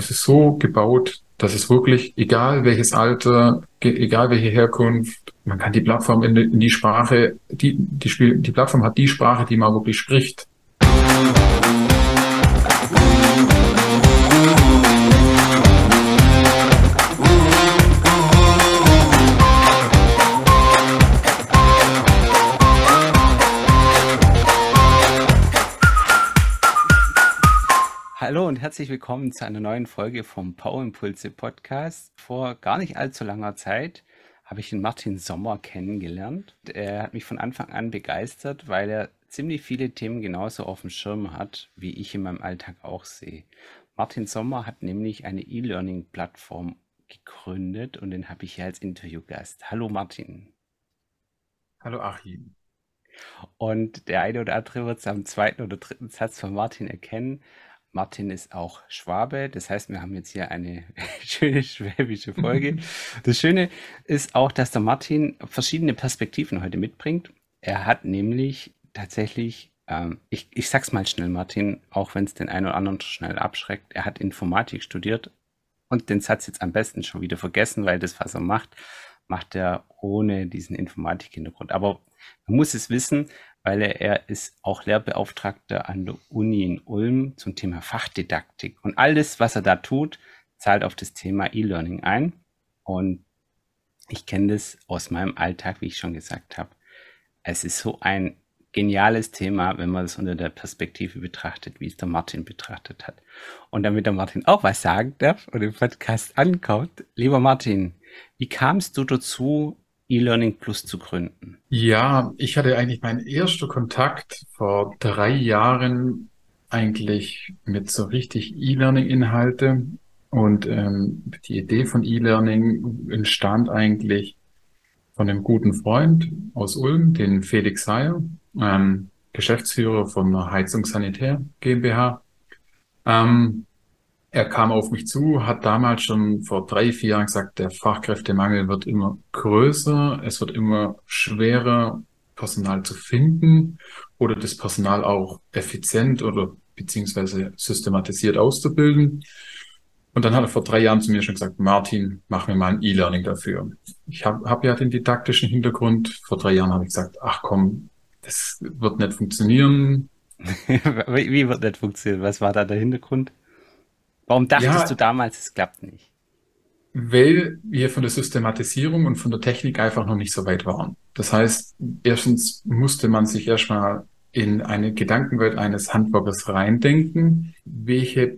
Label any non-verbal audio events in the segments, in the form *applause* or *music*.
es ist so gebaut, dass es wirklich, egal welches Alter, egal welche Herkunft, man kann die Plattform in die, in die Sprache, die, die, Spiel, die Plattform hat die Sprache, die man wirklich spricht. Hallo und herzlich willkommen zu einer neuen Folge vom Power Impulse Podcast. Vor gar nicht allzu langer Zeit habe ich den Martin Sommer kennengelernt. Er hat mich von Anfang an begeistert, weil er ziemlich viele Themen genauso auf dem Schirm hat, wie ich in meinem Alltag auch sehe. Martin Sommer hat nämlich eine E-Learning-Plattform gegründet und den habe ich hier als Interviewgast. Hallo Martin. Hallo Achim. Und der eine oder andere wird es am zweiten oder dritten Satz von Martin erkennen. Martin ist auch Schwabe. Das heißt, wir haben jetzt hier eine *laughs* schöne schwäbische Folge. *laughs* Das Schöne ist auch, dass der Martin verschiedene Perspektiven heute mitbringt. Er hat nämlich tatsächlich, ähm, ich, ich sag's mal schnell, Martin, auch wenn es den einen oder anderen schnell abschreckt, er hat Informatik studiert und den Satz jetzt am besten schon wieder vergessen, weil das, was er macht, macht er ohne diesen Informatik-Hintergrund. Aber man muss es wissen, weil er, ist auch Lehrbeauftragter an der Uni in Ulm zum Thema Fachdidaktik. Und alles, was er da tut, zahlt auf das Thema E-Learning ein. Und ich kenne das aus meinem Alltag, wie ich schon gesagt habe. Es ist so ein geniales Thema, wenn man es unter der Perspektive betrachtet, wie es der Martin betrachtet hat. Und damit der Martin auch was sagen darf und im Podcast ankommt, lieber Martin, wie kamst du dazu, E-Learning Plus zu gründen? Ja, ich hatte eigentlich meinen ersten Kontakt vor drei Jahren eigentlich mit so richtig E-Learning-Inhalte. Und ähm, die Idee von E-Learning entstand eigentlich von einem guten Freund aus Ulm, den Felix Seyer, ähm, Geschäftsführer von einer Heizungssanitär GmbH. Ähm, er kam auf mich zu, hat damals schon vor drei, vier Jahren gesagt, der Fachkräftemangel wird immer größer, es wird immer schwerer, Personal zu finden oder das Personal auch effizient oder beziehungsweise systematisiert auszubilden. Und dann hat er vor drei Jahren zu mir schon gesagt, Martin, mach mir mal ein E-Learning dafür. Ich habe hab ja den didaktischen Hintergrund. Vor drei Jahren habe ich gesagt, ach komm, das wird nicht funktionieren. *laughs* Wie wird nicht funktionieren? Was war da der Hintergrund? Warum dachtest ja, du damals, es klappt nicht? Weil wir von der Systematisierung und von der Technik einfach noch nicht so weit waren. Das heißt, erstens musste man sich erstmal in eine Gedankenwelt eines Handwerkers reindenken, welche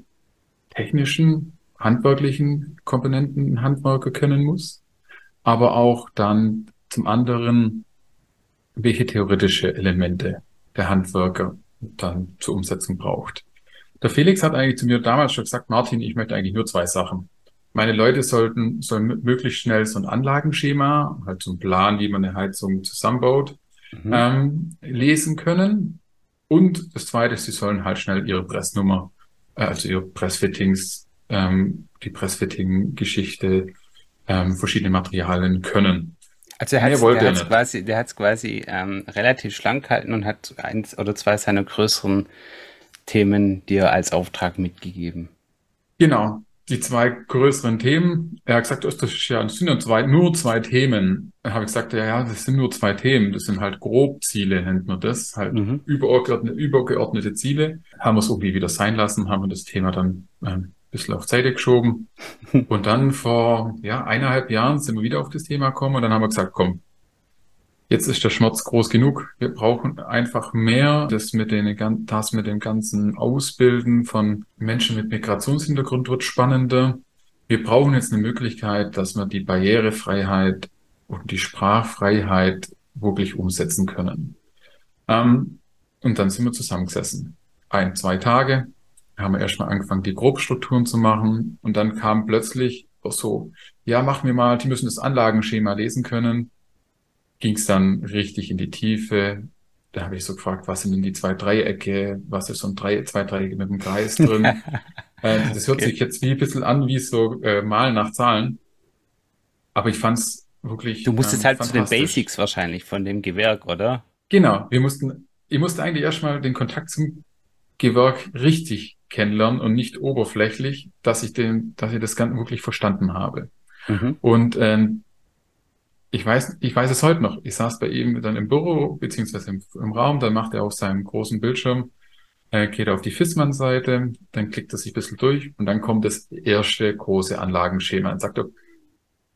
technischen, handwerklichen Komponenten ein Handwerker können muss, aber auch dann zum anderen, welche theoretische Elemente der Handwerker dann zur Umsetzung braucht. Der Felix hat eigentlich zu mir damals schon gesagt, Martin, ich möchte eigentlich nur zwei Sachen. Meine Leute sollten, sollen möglichst schnell so ein Anlagenschema, halt so ein Plan, wie man eine Heizung zusammenbaut, mhm. ähm, lesen können. Und das zweite ist, sie sollen halt schnell ihre Pressnummer, äh, also ihre Pressfittings, ähm, die Pressfitting-Geschichte, ähm, verschiedene Materialien können. Also er hat es quasi, der hat's quasi ähm, relativ schlank halten und hat eins oder zwei seiner größeren Themen dir als Auftrag mitgegeben? Genau, die zwei größeren Themen. Er hat gesagt, das, ist ja, das sind ja zwei, nur zwei Themen. Da habe ich gesagt, ja, ja, das sind nur zwei Themen. Das sind halt Grobziele, nennt man das. Halt mhm. übergeordnete, übergeordnete Ziele. Haben wir es irgendwie wieder sein lassen, haben wir das Thema dann äh, ein bisschen auf Seite geschoben. *laughs* und dann vor ja, eineinhalb Jahren sind wir wieder auf das Thema gekommen und dann haben wir gesagt, komm, Jetzt ist der Schmerz groß genug. Wir brauchen einfach mehr. Das mit, den, das mit dem ganzen Ausbilden von Menschen mit Migrationshintergrund wird spannender. Wir brauchen jetzt eine Möglichkeit, dass wir die Barrierefreiheit und die Sprachfreiheit wirklich umsetzen können. Ähm, und dann sind wir zusammengesessen. Ein, zwei Tage haben wir erstmal angefangen, die Grobstrukturen zu machen. Und dann kam plötzlich so, ja, machen wir mal, die müssen das Anlagenschema lesen können ging es dann richtig in die Tiefe. Da habe ich so gefragt, was sind denn die zwei Dreiecke? Was ist so ein Drei, zwei Dreiecke mit einem Kreis drin? *laughs* äh, das hört okay. sich jetzt wie ein bisschen an, wie so äh, Malen nach Zahlen. Aber ich fand es wirklich. Du musstest ähm, halt zu den Basics wahrscheinlich von dem Gewerk, oder? Genau. Wir mussten, ich musste eigentlich erstmal den Kontakt zum Gewerk richtig kennenlernen und nicht oberflächlich, dass ich den, dass ich das Ganze wirklich verstanden habe. Mhm. Und ähm, ich weiß, ich weiß es heute noch. Ich saß bei ihm dann im Büro beziehungsweise im, im Raum, dann macht er auf seinem großen Bildschirm, äh, geht auf die Fissmann-Seite, dann klickt er sich ein bisschen durch und dann kommt das erste große Anlagenschema und sagt er,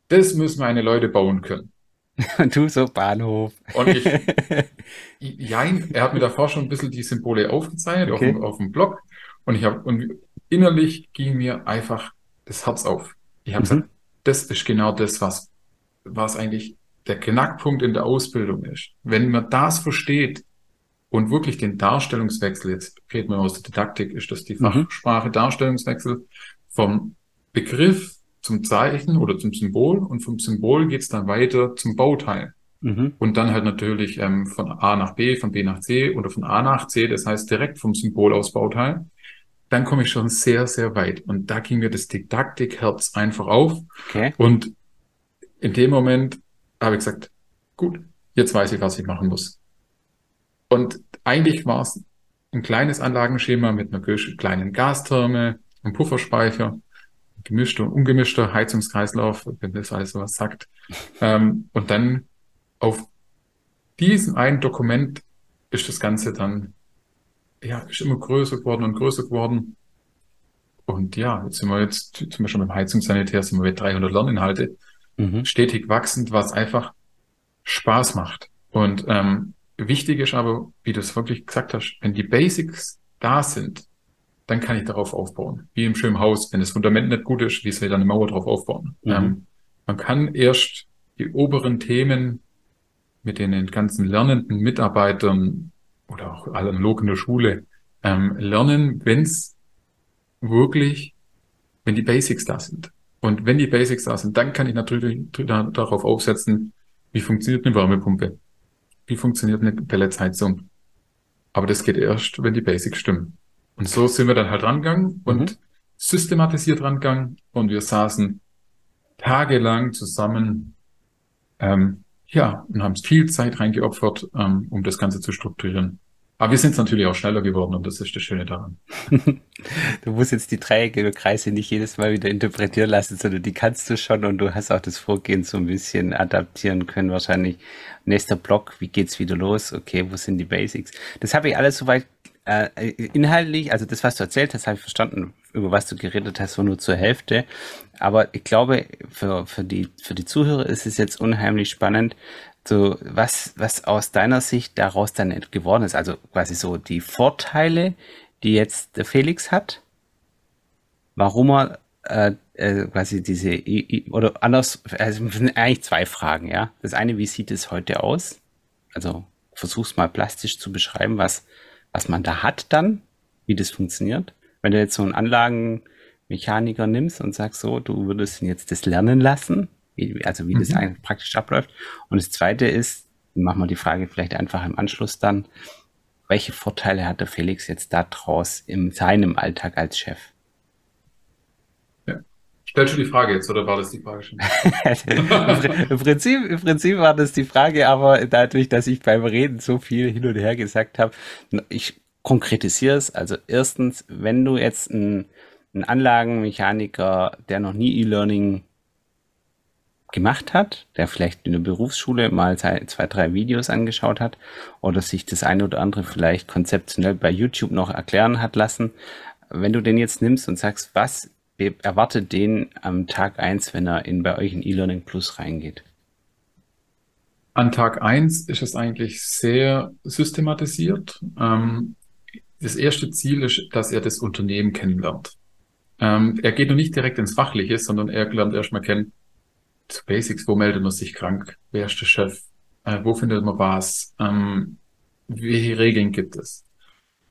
das müssen meine Leute bauen können. *laughs* Und du so Bahnhof. Und ich, *laughs* ja, er hat mir davor schon ein bisschen die Symbole aufgezeichnet okay. auf, dem, auf dem Blog. Und ich habe, und innerlich ging mir einfach das Herz auf. Ich habe mhm. gesagt, das ist genau das, was, was eigentlich der Knackpunkt in der Ausbildung ist. Wenn man das versteht und wirklich den Darstellungswechsel, jetzt fehlt mir aus der Didaktik, ist das die mhm. Fachsprache Darstellungswechsel vom Begriff zum Zeichen oder zum Symbol und vom Symbol geht's dann weiter zum Bauteil. Mhm. Und dann halt natürlich ähm, von A nach B, von B nach C oder von A nach C, das heißt direkt vom Symbol aus Bauteil. Dann komme ich schon sehr, sehr weit. Und da ging mir das Didaktikherz einfach auf. Okay. Und in dem Moment habe ich gesagt, gut, jetzt weiß ich, was ich machen muss. Und eigentlich war es ein kleines Anlagenschema mit einer kleinen Gastherme, einem Pufferspeicher gemischter und ungemischter Heizungskreislauf, wenn das alles sowas sagt. Ähm, und dann auf diesem einen Dokument ist das Ganze dann, ja, ist immer größer geworden und größer geworden. Und ja, jetzt sind wir jetzt zum Beispiel beim Heizungssanitär sind wir bei 300 Lerninhalte, mhm. stetig wachsend, was einfach Spaß macht. Und ähm, wichtig ist aber, wie du es wirklich gesagt hast, wenn die Basics da sind, dann kann ich darauf aufbauen. Wie im schönen Haus, wenn das Fundament nicht gut ist, wie soll ich dann eine Mauer drauf aufbauen? Mhm. Ähm, man kann erst die oberen Themen mit den ganzen lernenden Mitarbeitern oder auch analog in der Schule ähm, lernen, wenn es wirklich, wenn die Basics da sind. Und wenn die Basics da sind, dann kann ich natürlich darauf aufsetzen, wie funktioniert eine Wärmepumpe, wie funktioniert eine Pelletsheizung. Aber das geht erst, wenn die Basics stimmen. Und so sind wir dann halt rangegangen und mhm. systematisiert rangegangen und wir saßen tagelang zusammen, ähm, ja, und haben viel Zeit reingeopfert, ähm, um das Ganze zu strukturieren. Aber wir sind natürlich auch schneller geworden und das ist das Schöne daran. *laughs* du musst jetzt die Dreiecke oder Kreise nicht jedes Mal wieder interpretieren lassen, sondern die kannst du schon und du hast auch das Vorgehen so ein bisschen adaptieren können. Wahrscheinlich nächster Block, wie geht's wieder los? Okay, wo sind die Basics? Das habe ich alles soweit äh, inhaltlich, also das, was du erzählt hast, habe ich verstanden, über was du geredet hast, war nur zur Hälfte. Aber ich glaube, für, für, die, für die Zuhörer ist es jetzt unheimlich spannend, so was, was aus deiner Sicht daraus dann geworden ist. Also quasi so die Vorteile, die jetzt Felix hat, warum er äh, äh, quasi diese, oder anders, also eigentlich zwei Fragen, ja. Das eine, wie sieht es heute aus? Also versuch's mal plastisch zu beschreiben, was, was man da hat dann, wie das funktioniert. Wenn du jetzt so einen Anlagenmechaniker nimmst und sagst so, du würdest ihn jetzt das lernen lassen, wie, also wie mhm. das eigentlich praktisch abläuft. Und das zweite ist, machen wir die Frage vielleicht einfach im Anschluss dann, welche Vorteile hat der Felix jetzt daraus in seinem Alltag als Chef? Stellst du die Frage jetzt oder war das die Frage schon? *laughs* Im, Prinzip, Im Prinzip war das die Frage, aber dadurch, dass ich beim Reden so viel hin und her gesagt habe, ich konkretisiere es. Also erstens, wenn du jetzt einen, einen Anlagenmechaniker, der noch nie E-Learning gemacht hat, der vielleicht in der Berufsschule mal zwei, drei Videos angeschaut hat oder sich das eine oder andere vielleicht konzeptionell bei YouTube noch erklären hat lassen, wenn du den jetzt nimmst und sagst, was erwartet den am Tag eins, wenn er in bei euch in E-Learning Plus reingeht? An Tag eins ist es eigentlich sehr systematisiert. Ähm, das erste Ziel ist, dass er das Unternehmen kennenlernt. Ähm, er geht noch nicht direkt ins Fachliche, sondern er lernt erstmal kennen, Basics, wo meldet man sich krank, wer ist der Chef, äh, wo findet man was, ähm, welche Regeln gibt es.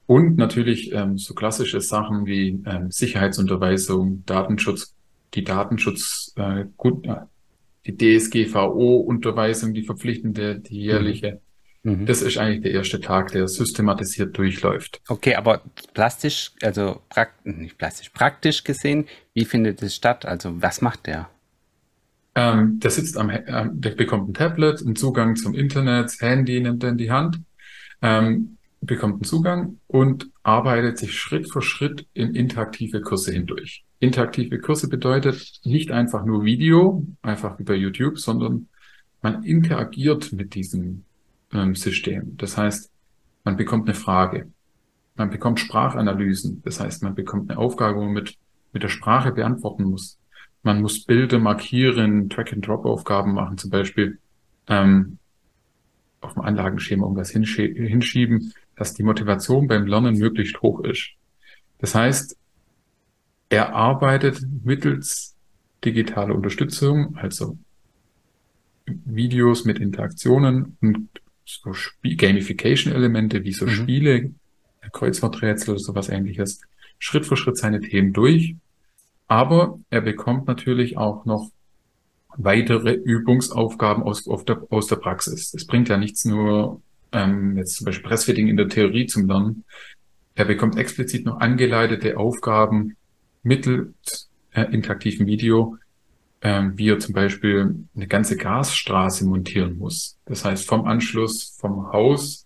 Und natürlich ähm, so klassische Sachen wie ähm, Sicherheitsunterweisung, Datenschutz, die Datenschutz, äh, gut, äh, die DSGVO-Unterweisung, die verpflichtende, die jährliche. Mhm. mhm. Das ist eigentlich der erste Tag, der systematisiert durchläuft. Okay, aber plastisch, also prakt nicht plastisch, praktisch gesehen, wie findet es statt? Also was macht der? Ähm, der sitzt am, ähm, der bekommt ein Tablet, einen Zugang zum Internet, Handy nimmt er in die Hand. Ähm, bekommt einen Zugang und arbeitet sich Schritt für Schritt in interaktive Kurse hindurch. Interaktive Kurse bedeutet nicht einfach nur Video, einfach bei YouTube, sondern man interagiert mit diesem ähm, System. Das heißt, man bekommt eine Frage, man bekommt Sprachanalysen, das heißt, man bekommt eine Aufgabe, wo man mit, mit der Sprache beantworten muss. Man muss Bilder markieren, Track-and-Drop-Aufgaben machen, zum Beispiel ähm, auf dem Anlagenschema irgendwas hinschieben, dass die Motivation beim Lernen möglichst hoch ist. Das heißt, er arbeitet mittels digitaler Unterstützung, also Videos mit Interaktionen und so Gamification-Elemente wie so mhm. Spiele, Kreuzworträtsel oder sowas ähnliches, Schritt für Schritt seine Themen durch. Aber er bekommt natürlich auch noch weitere Übungsaufgaben aus, der, aus der Praxis. Es bringt ja nichts nur, ähm, jetzt zum Beispiel Pressfitting in der Theorie zum Lernen. Er bekommt explizit noch angeleitete Aufgaben mittels äh, interaktiven Video, ähm, wie er zum Beispiel eine ganze Gasstraße montieren muss. Das heißt, vom Anschluss vom Haus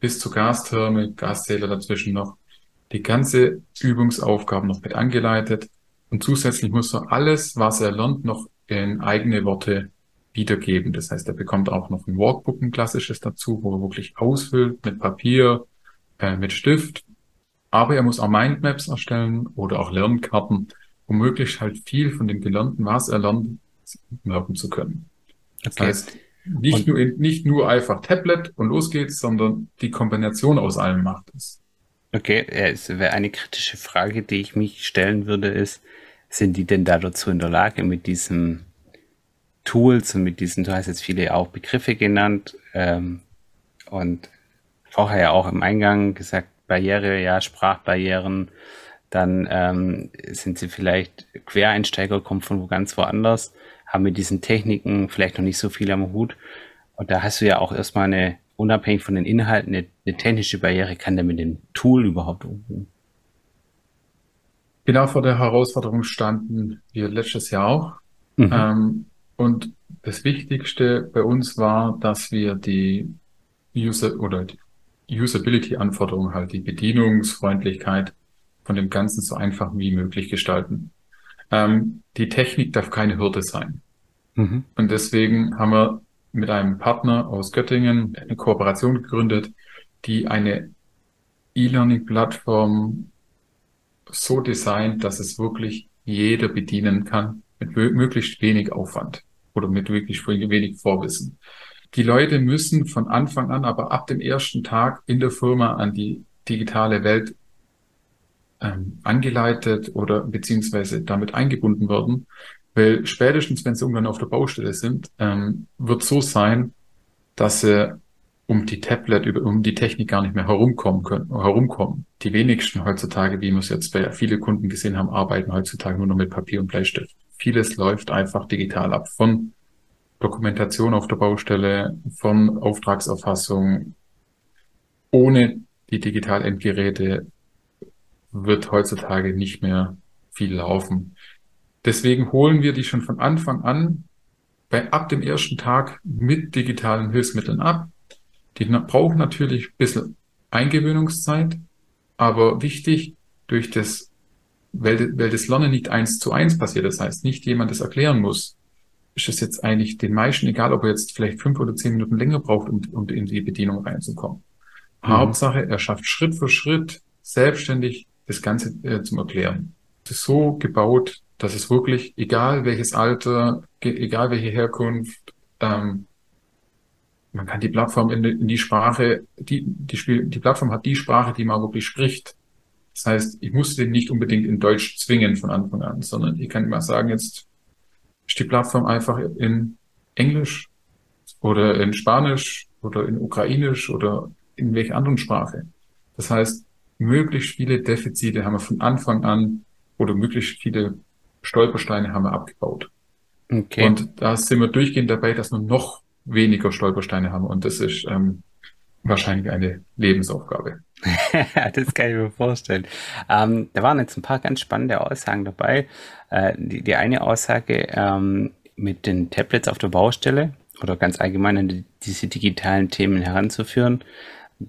bis zur Gastherme, Gaszähler dazwischen noch, die ganze Übungsaufgaben noch mit angeleitet. Und zusätzlich muss er alles, was er lernt, noch in eigene Worte wiedergeben. Das heißt, er bekommt auch noch ein Workbook, ein klassisches dazu, wo er wirklich ausfüllt mit Papier, äh, mit Stift. Aber er muss auch Mindmaps erstellen oder auch Lernkarten, um möglichst halt viel von dem Gelernten, was er lernt, merken zu können. Das okay. heißt, nicht nur, nicht nur einfach Tablet und los geht's, sondern die Kombination aus allem macht es. Okay, es wäre eine kritische Frage, die ich mich stellen würde, ist, sind die denn da dazu in der Lage, mit diesen Tools und mit diesen, du hast jetzt viele auch Begriffe genannt ähm, und vorher ja auch im Eingang gesagt, Barriere, ja, Sprachbarrieren, dann ähm, sind sie vielleicht Quereinsteiger, kommen von wo ganz woanders, haben mit diesen Techniken vielleicht noch nicht so viel am Hut. Und da hast du ja auch erstmal eine, unabhängig von den Inhalten, eine, eine technische Barriere, kann der mit dem Tool überhaupt umgehen? Genau vor der Herausforderung standen wir letztes Jahr auch. Mhm. Ähm, und das Wichtigste bei uns war, dass wir die User oder die Usability-Anforderungen halt, die Bedienungsfreundlichkeit von dem Ganzen so einfach wie möglich gestalten. Ähm, die Technik darf keine Hürde sein. Mhm. Und deswegen haben wir mit einem Partner aus Göttingen eine Kooperation gegründet, die eine E-Learning-Plattform so designt, dass es wirklich jeder bedienen kann, mit möglichst wenig Aufwand oder mit wirklich wenig Vorwissen. Die Leute müssen von Anfang an, aber ab dem ersten Tag in der Firma an die digitale Welt ähm, angeleitet oder beziehungsweise damit eingebunden werden, weil spätestens, wenn sie irgendwann auf der Baustelle sind, ähm, wird so sein, dass sie um die Tablet, um die Technik gar nicht mehr herumkommen können, herumkommen. Die wenigsten heutzutage, wie wir es jetzt bei vielen Kunden gesehen haben, arbeiten heutzutage nur noch mit Papier und Bleistift. Vieles läuft einfach digital ab. Von Dokumentation auf der Baustelle, von Auftragserfassung. Ohne die Digital-Endgeräte wird heutzutage nicht mehr viel laufen. Deswegen holen wir die schon von Anfang an bei ab dem ersten Tag mit digitalen Hilfsmitteln ab. Die brauchen natürlich ein bisschen Eingewöhnungszeit, aber wichtig, durch das, weil, weil das Lernen nicht eins zu eins passiert, das heißt, nicht jemand das erklären muss, ist es jetzt eigentlich den meisten egal, ob er jetzt vielleicht fünf oder zehn Minuten länger braucht, um, um in die Bedienung reinzukommen. Mhm. Hauptsache, er schafft Schritt für Schritt selbstständig das Ganze äh, zum Erklären. Es ist so gebaut, dass es wirklich, egal welches Alter, egal welche Herkunft, ähm, man kann die Plattform in die, in die Sprache, die, die, Spiel, die Plattform hat die Sprache, die man wirklich spricht. Das heißt, ich muss den nicht unbedingt in Deutsch zwingen von Anfang an, sondern ich kann mal sagen, jetzt ist die Plattform einfach in Englisch oder in Spanisch oder in Ukrainisch oder in welcher anderen Sprache. Das heißt, möglichst viele Defizite haben wir von Anfang an oder möglichst viele Stolpersteine haben wir abgebaut. Okay. Und da sind wir durchgehend dabei, dass wir noch weniger Stolpersteine haben. Und das ist ähm, wahrscheinlich eine Lebensaufgabe. *laughs* das kann ich mir vorstellen. Ähm, da waren jetzt ein paar ganz spannende Aussagen dabei. Äh, die, die, eine Aussage ähm, mit den Tablets auf der Baustelle oder ganz allgemein an die, diese digitalen Themen heranzuführen,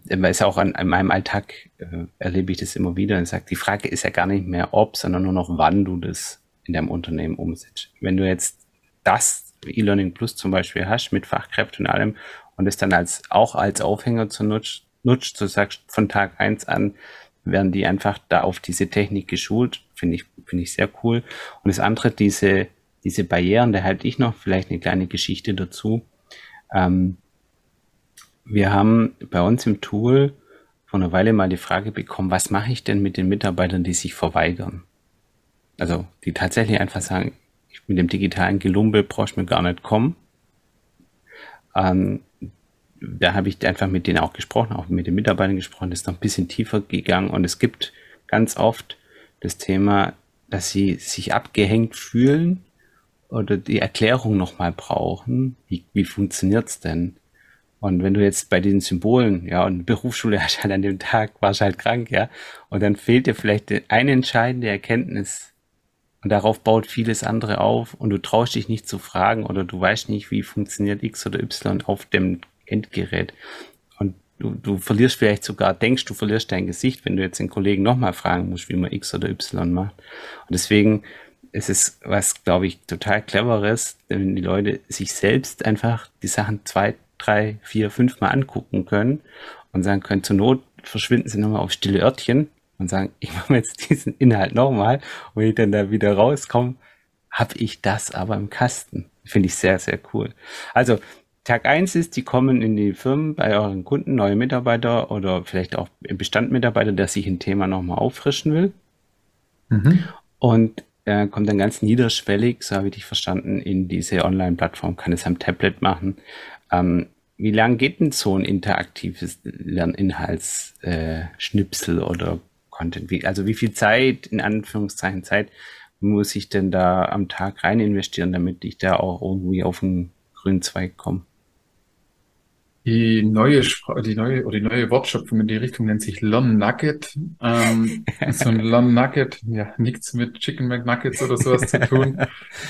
es auch an, an meinem Alltag äh, erlebe ich das immer wieder und sage, die Frage ist ja gar nicht mehr ob, sondern nur noch wann du das in deinem Unternehmen umsetzt. Wenn du jetzt das E-Learning Plus zum Beispiel hast mit Fachkräften und allem und es dann als auch als Aufhänger zu nutzt, nutzt, du sagst von Tag eins an, werden die einfach da auf diese Technik geschult, finde ich, finde ich sehr cool. Und das andere, diese, diese Barrieren, da halte ich noch vielleicht eine kleine Geschichte dazu. Ähm, wir haben bei uns im Tool vor einer Weile mal die Frage bekommen, was mache ich denn mit den Mitarbeitern, die sich verweigern? Also, die tatsächlich einfach sagen, mit dem digitalen Gelumbe brauchst du mir gar nicht kommen. Ähm, da habe ich einfach mit denen auch gesprochen, auch mit den Mitarbeitern gesprochen, das ist noch ein bisschen tiefer gegangen und es gibt ganz oft das Thema, dass sie sich abgehängt fühlen oder die Erklärung nochmal brauchen. Wie, wie funktioniert's denn? Und wenn du jetzt bei diesen Symbolen, ja, und Berufsschule *laughs* hast halt an dem Tag, warst halt krank, ja, und dann fehlt dir vielleicht eine entscheidende Erkenntnis und darauf baut vieles andere auf und du traust dich nicht zu fragen oder du weißt nicht, wie funktioniert X oder Y auf dem Endgerät. Und du, du verlierst vielleicht sogar, denkst du verlierst dein Gesicht, wenn du jetzt den Kollegen nochmal fragen musst, wie man X oder Y macht. Und deswegen ist es was, glaube ich, total cleveres, wenn die Leute sich selbst einfach die Sachen zwei, drei, vier, fünf Mal angucken können und sagen können, zur Not verschwinden sie nochmal auf stille Örtchen und sagen, *laughs* ich mache jetzt diesen Inhalt nochmal und wenn ich dann da wieder rauskomme, habe ich das aber im Kasten. Finde ich sehr, sehr cool. Also Tag eins ist, die kommen in die Firmen bei euren Kunden, neue Mitarbeiter oder vielleicht auch Bestandmitarbeiter, der sich ein Thema nochmal auffrischen will. Mhm. Und er kommt dann ganz niederschwellig, so habe ich dich verstanden, in diese Online-Plattform, kann es am Tablet machen. Ähm, wie lang geht denn so ein interaktives Lerninhaltsschnipsel äh, oder Content? Wie, also wie viel Zeit, in Anführungszeichen Zeit, muss ich denn da am Tag rein investieren, damit ich da auch irgendwie auf den grünen Zweig komme? Die neue die neue oder die neue Wortschöpfung in die Richtung nennt sich Lon Nugget. Ähm, so ein *laughs* Lon Nugget, ja, nichts mit Chicken McNuggets oder sowas zu tun.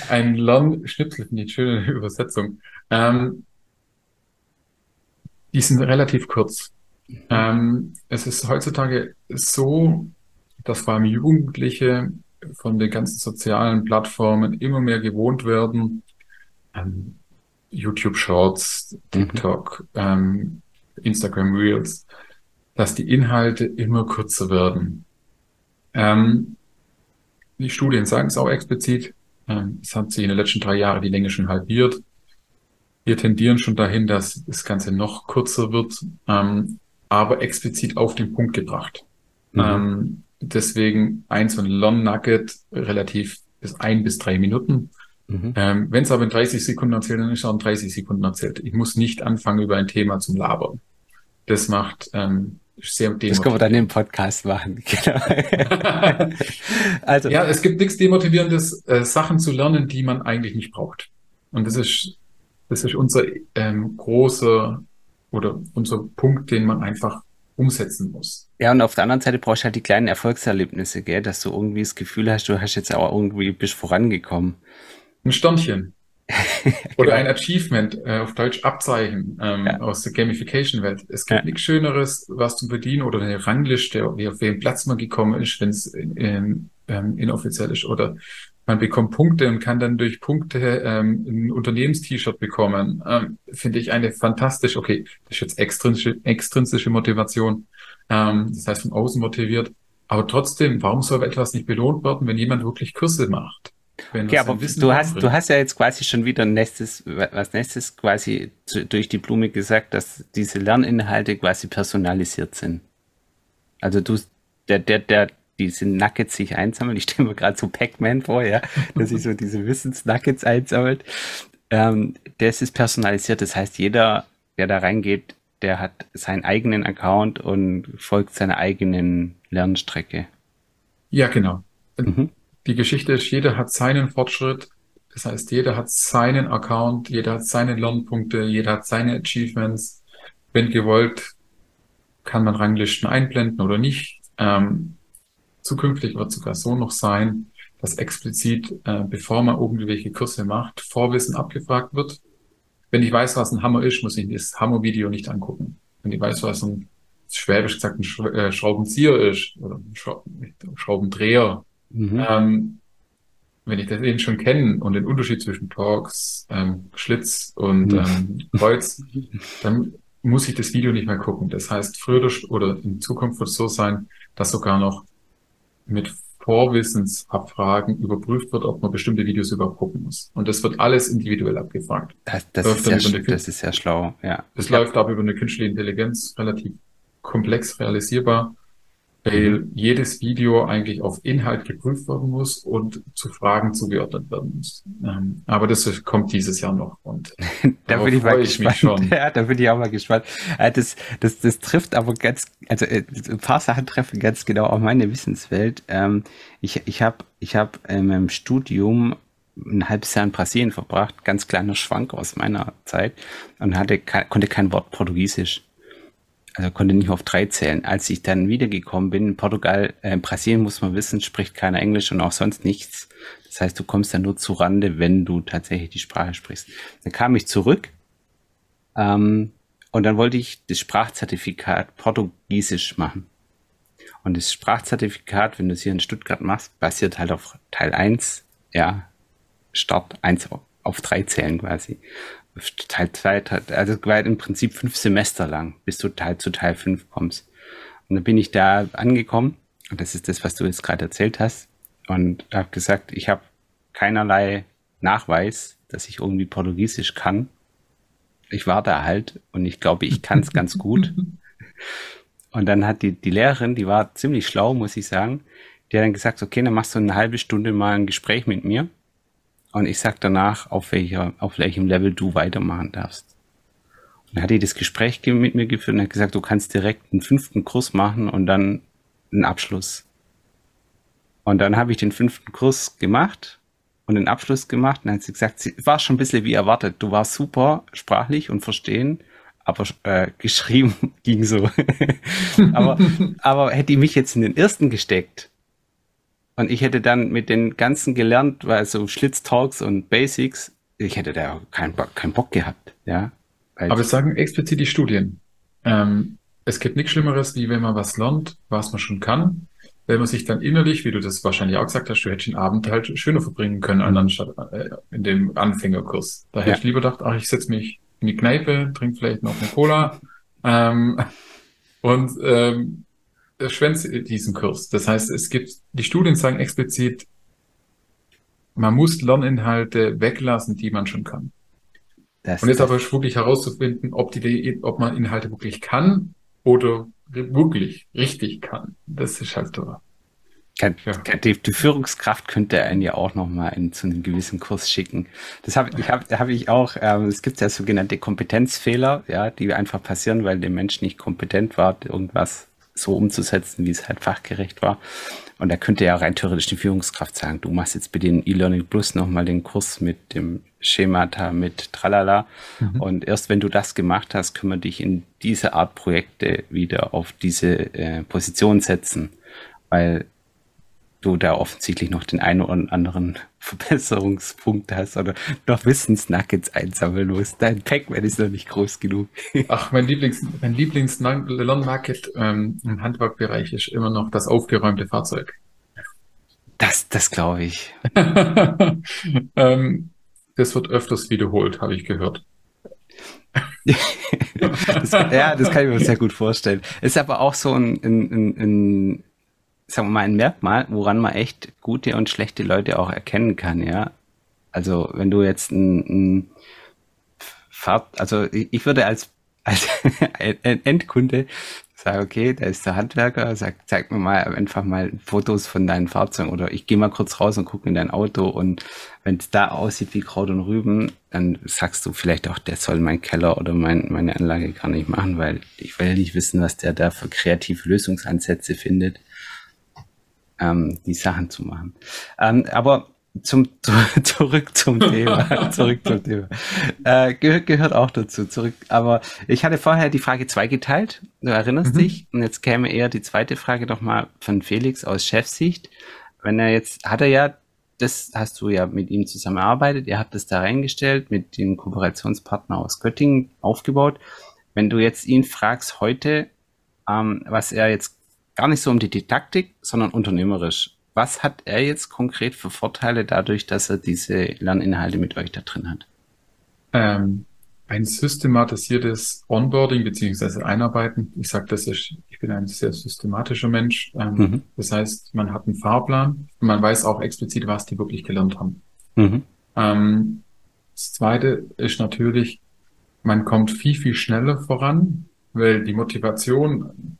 Ein Lon Schnipsel, finde ich schöne *laughs* Übersetzung. Ähm, die sind relativ kurz. Ähm, es ist heutzutage so, dass vor allem Jugendliche von den ganzen sozialen Plattformen immer mehr gewohnt werden, ähm, YouTube Shorts, TikTok, mhm. ähm, Instagram Reels, dass die Inhalte immer kürzer werden. Ähm, die Studien sagen es auch explizit. Ähm, es hat sich in den letzten drei Jahren die Länge schon halbiert. Wir tendieren schon dahin, dass das Ganze noch kürzer wird, ähm, aber explizit auf den Punkt gebracht. Mhm. Ähm, deswegen ein so ein Long Nugget relativ bis ein bis drei Minuten. Mhm. Ähm, Wenn es aber in 30 Sekunden erzählt, dann ist es auch in 30 Sekunden erzählt. Ich muss nicht anfangen, über ein Thema zum Labern. Das macht ähm, sehr Das können wir dann im Podcast machen. *laughs* Genau. *laughs* also. Ja, es gibt nichts Demotivierendes, äh, Sachen zu lernen, die man eigentlich nicht braucht. Und das ist, das ist unser ähm, großer oder unser Punkt, den man einfach umsetzen muss. Ja, und auf der anderen Seite brauchst du halt die kleinen Erfolgserlebnisse, gell, dass du irgendwie das Gefühl hast, du hast jetzt auch irgendwie bist vorangekommen. Ein Sternchen. *laughs* Oder ein Achievement, äh, auf Deutsch Abzeichen ähm, ja. aus der Gamification-Welt. Es gibt ja. nichts Schöneres, was zu bedienen oder eine Rangliste, wie auf welchen Platz man gekommen ist, wenn es ähm, inoffiziell ist. Oder man bekommt Punkte und kann dann durch Punkte ähm, ein Unternehmens-T-Shirt bekommen. Ähm, Finde ich eine fantastisch, okay, das ist jetzt extrinsische, extrinsische Motivation, ähm, das heißt von außen motiviert. Aber trotzdem, warum soll etwas nicht belohnt werden, wenn jemand wirklich Kurse macht? Okay, aber du hast, du hast ja jetzt quasi schon wieder nächstes, was nächstes quasi zu, durch die Blume gesagt, dass diese Lerninhalte quasi personalisiert sind. Also du, der, der, der, diese Nuggets sich einsammeln. Ich stelle mir gerade so Pac-Man vor, ja, dass sich so *laughs* diese Wissens-Nuggets einsammelt. Ähm, das ist personalisiert. Das heißt, jeder, der da reingeht, der hat seinen eigenen Account und folgt seiner eigenen Lernstrecke. Ja, genau. Mhm die Geschichte ist, jeder hat seinen Fortschritt. Das heißt, jeder hat seinen Account, jeder hat seine Lernpunkte, jeder hat seine Achievements. Wenn gewollt, kann man Ranglisten einblenden oder nicht. Ähm, zukünftig wird sogar so noch sein, dass explizit, äh, bevor man irgendwelche Kurse macht, Vorwissen abgefragt wird. Wenn ich weiß, was ein Hammer ist, muss ich das Hammer-Video nicht angucken. Wenn ich weiß, was ein schwäbisch gesagt ein Sch äh, Schraubenzieher ist oder ein Schraubendreher, mhm. ähm, wenn ich den schon kenne und den Unterschied zwischen Torx, ähm, Schlitz und mhm. ähm, Kreuz, dann muss ich das Video nicht mehr gucken. Das heißt, früher oder in Zukunft wird es so sein, dass sogar noch mit Vorwissensabfragen überprüft wird, ob man bestimmte Videos überhaupt gucken muss. Und das wird alles individuell abgefragt. Das, das, ist, sehr, das ist, sehr, schlau, ja. Das ja. läuft aber über eine künstliche Intelligenz relativ komplex realisierbar weil jedes Video eigentlich auf Inhalt geprüft werden muss und zu Fragen zugeordnet werden muss. Ähm, aber das kommt dieses Jahr noch und *laughs* da bin ich mal gespannt. Ich *laughs* ja, da bin ich auch mal gespannt. Äh, das, das, das trifft aber ganz, also äh, ein paar Sachen treffen ganz genau auch meine Wissenswelt. Ähm, ich ich habe ich hab in meinem Studium ein halbes Jahr in Brasilien verbracht, ganz kleiner Schwank aus meiner Zeit und hatte konnte kein Wort Portugiesisch also konnte nicht auf drei zählen. Als ich dann wiedergekommen bin, in Portugal, äh, in Brasilien muss man wissen, spricht keiner Englisch und auch sonst nichts. Das heißt, du kommst dann nur zu Rande, wenn du tatsächlich die Sprache sprichst. Dann kam ich zurück ähm, und dann wollte ich das Sprachzertifikat Portugiesisch machen. Und das Sprachzertifikat, wenn du es hier in Stuttgart machst, basiert halt auf Teil 1, ja, Start 1 auf 3 zählen quasi. Teil 2, also weit im Prinzip fünf Semester lang, bis du Teil zu Teil 5 kommst. Und dann bin ich da angekommen, und das ist das, was du jetzt gerade erzählt hast, und habe gesagt, ich habe keinerlei Nachweis, dass ich irgendwie Portugiesisch kann. Ich war da halt und ich glaube, ich kann es *laughs* ganz gut. Und dann hat die, die Lehrerin, die war ziemlich schlau, muss ich sagen, die hat dann gesagt, okay, dann machst du eine halbe Stunde mal ein Gespräch mit mir und ich sag danach, auf welcher, auf welchem Level du weitermachen darfst. Und dann hat die das Gespräch mit mir geführt und hat gesagt, du kannst direkt einen fünften Kurs machen und dann einen Abschluss. Und dann habe ich den fünften Kurs gemacht und den Abschluss gemacht. Und dann hat sie gesagt, sie war schon ein bisschen wie erwartet. Du warst super sprachlich und verstehen, aber äh, geschrieben *laughs* ging so. *laughs* aber, aber hätte die mich jetzt in den ersten gesteckt, und ich hätte dann mit den ganzen gelernt, weil so Schlitztalks und Basics, ich hätte da keinen Bock, keinen Bock gehabt, ja. Aber es sagen explizit die Studien. Ähm, es gibt nichts Schlimmeres, wie wenn man was lernt, was man schon kann. Wenn man sich dann innerlich, wie du das wahrscheinlich auch gesagt hast, du hättest den Abend halt schöner verbringen können, mhm. anstatt äh, in dem Anfängerkurs. Da hätte ja. ich lieber gedacht, ach, ich setze mich in die Kneipe, trinke vielleicht noch eine Cola ähm, *laughs* und ähm, schwänze diesen Kurs. Das heißt, es gibt, die Studien sagen explizit, man muss Lerninhalte weglassen, die man schon kann. Das, und jetzt aber wirklich herauszufinden, ob die, ob man Inhalte wirklich kann oder wirklich richtig kann. Das ist halt so. Ja. Die, die, Führungskraft könnte einen ja auch nochmal zu einem gewissen Kurs schicken. Das habe ich, hab, hab ich auch, ähm, es gibt ja sogenannte Kompetenzfehler, ja, die einfach passieren, weil der Mensch nicht kompetent war, irgendwas so umzusetzen, wie es halt fachgerecht war. Und da könnte ja rein theoretisch die Führungskraft sagen, du machst jetzt bitte in E-Learning Plus nochmal den Kurs mit dem Schemata, mit Tralala. Mhm. Und erst wenn du das gemacht hast, können wir dich in diese Art Projekte wieder auf diese äh, Position setzen. Weil du da offensichtlich noch den einen oder anderen *laughs* Verbesserungspunkt hast oder noch Wissensnuggets einsammeln musst. Dein Pac-Man ist noch nicht groß genug. *laughs* Ach, mein Lieblings, mein Lieblings-Lernmarket ähm, im Handwerkbereich ist immer noch das aufgeräumte Fahrzeug. Das, das glaube ich. *laughs* ähm, das wird öfters wiederholt, habe ich gehört. das, ja, das kann ich mir sehr gut vorstellen. Ist aber auch so ein, ein, ein, ein sagen wir mal, ein Merkmal, woran man echt gute und schlechte Leute auch erkennen kann, ja. Also wenn du jetzt ein, ein Fahrt, also ich würde als, *laughs* als Endkunde sagen, okay, da ist der Handwerker, sag, zeig mir mal einfach mal Fotos von deinen Fahrzeugen oder ich gehe mal kurz raus und gucke in dein Auto und wenn es da aussieht wie Kraut und Rüben, dann sagst du vielleicht auch, der soll meinen Keller oder mein, meine Anlage gar nicht machen, weil ich will nicht wissen, was der da für kreative Lösungsansätze findet ähm, die Sachen zu machen. Ähm, aber zum *laughs* zurück zum Thema, *laughs* zurück zum Thema. Äh, gehört, gehört auch dazu, zurück. Aber ich hatte vorher die Frage zwei geteilt, du erinnerst mhm. dich, und jetzt käme eher die zweite Frage nochmal von Felix aus Chefsicht. Wenn er jetzt, hat er ja, das hast du ja mit ihm zusammengearbeitet, ihr habt das da reingestellt, mit dem Kooperationspartner aus Göttingen aufgebaut. Wenn du jetzt ihn fragst heute, ähm, was er jetzt gar nicht so um die Didaktik, sondern unternehmerisch. Was hat er jetzt konkret für Vorteile dadurch, dass er diese Lerninhalte mit euch da drin hat? Ähm, ein systematisiertes Onboarding beziehungsweise Einarbeiten. Ich sage, das ist, ich bin ein sehr systematischer Mensch. Ähm, mhm. Das heißt, man hat einen Fahrplan und man weiß auch explizit, was die wirklich gelernt haben. Mhm. Ähm, das zweite ist natürlich, man kommt viel, viel schneller voran, weil die Motivation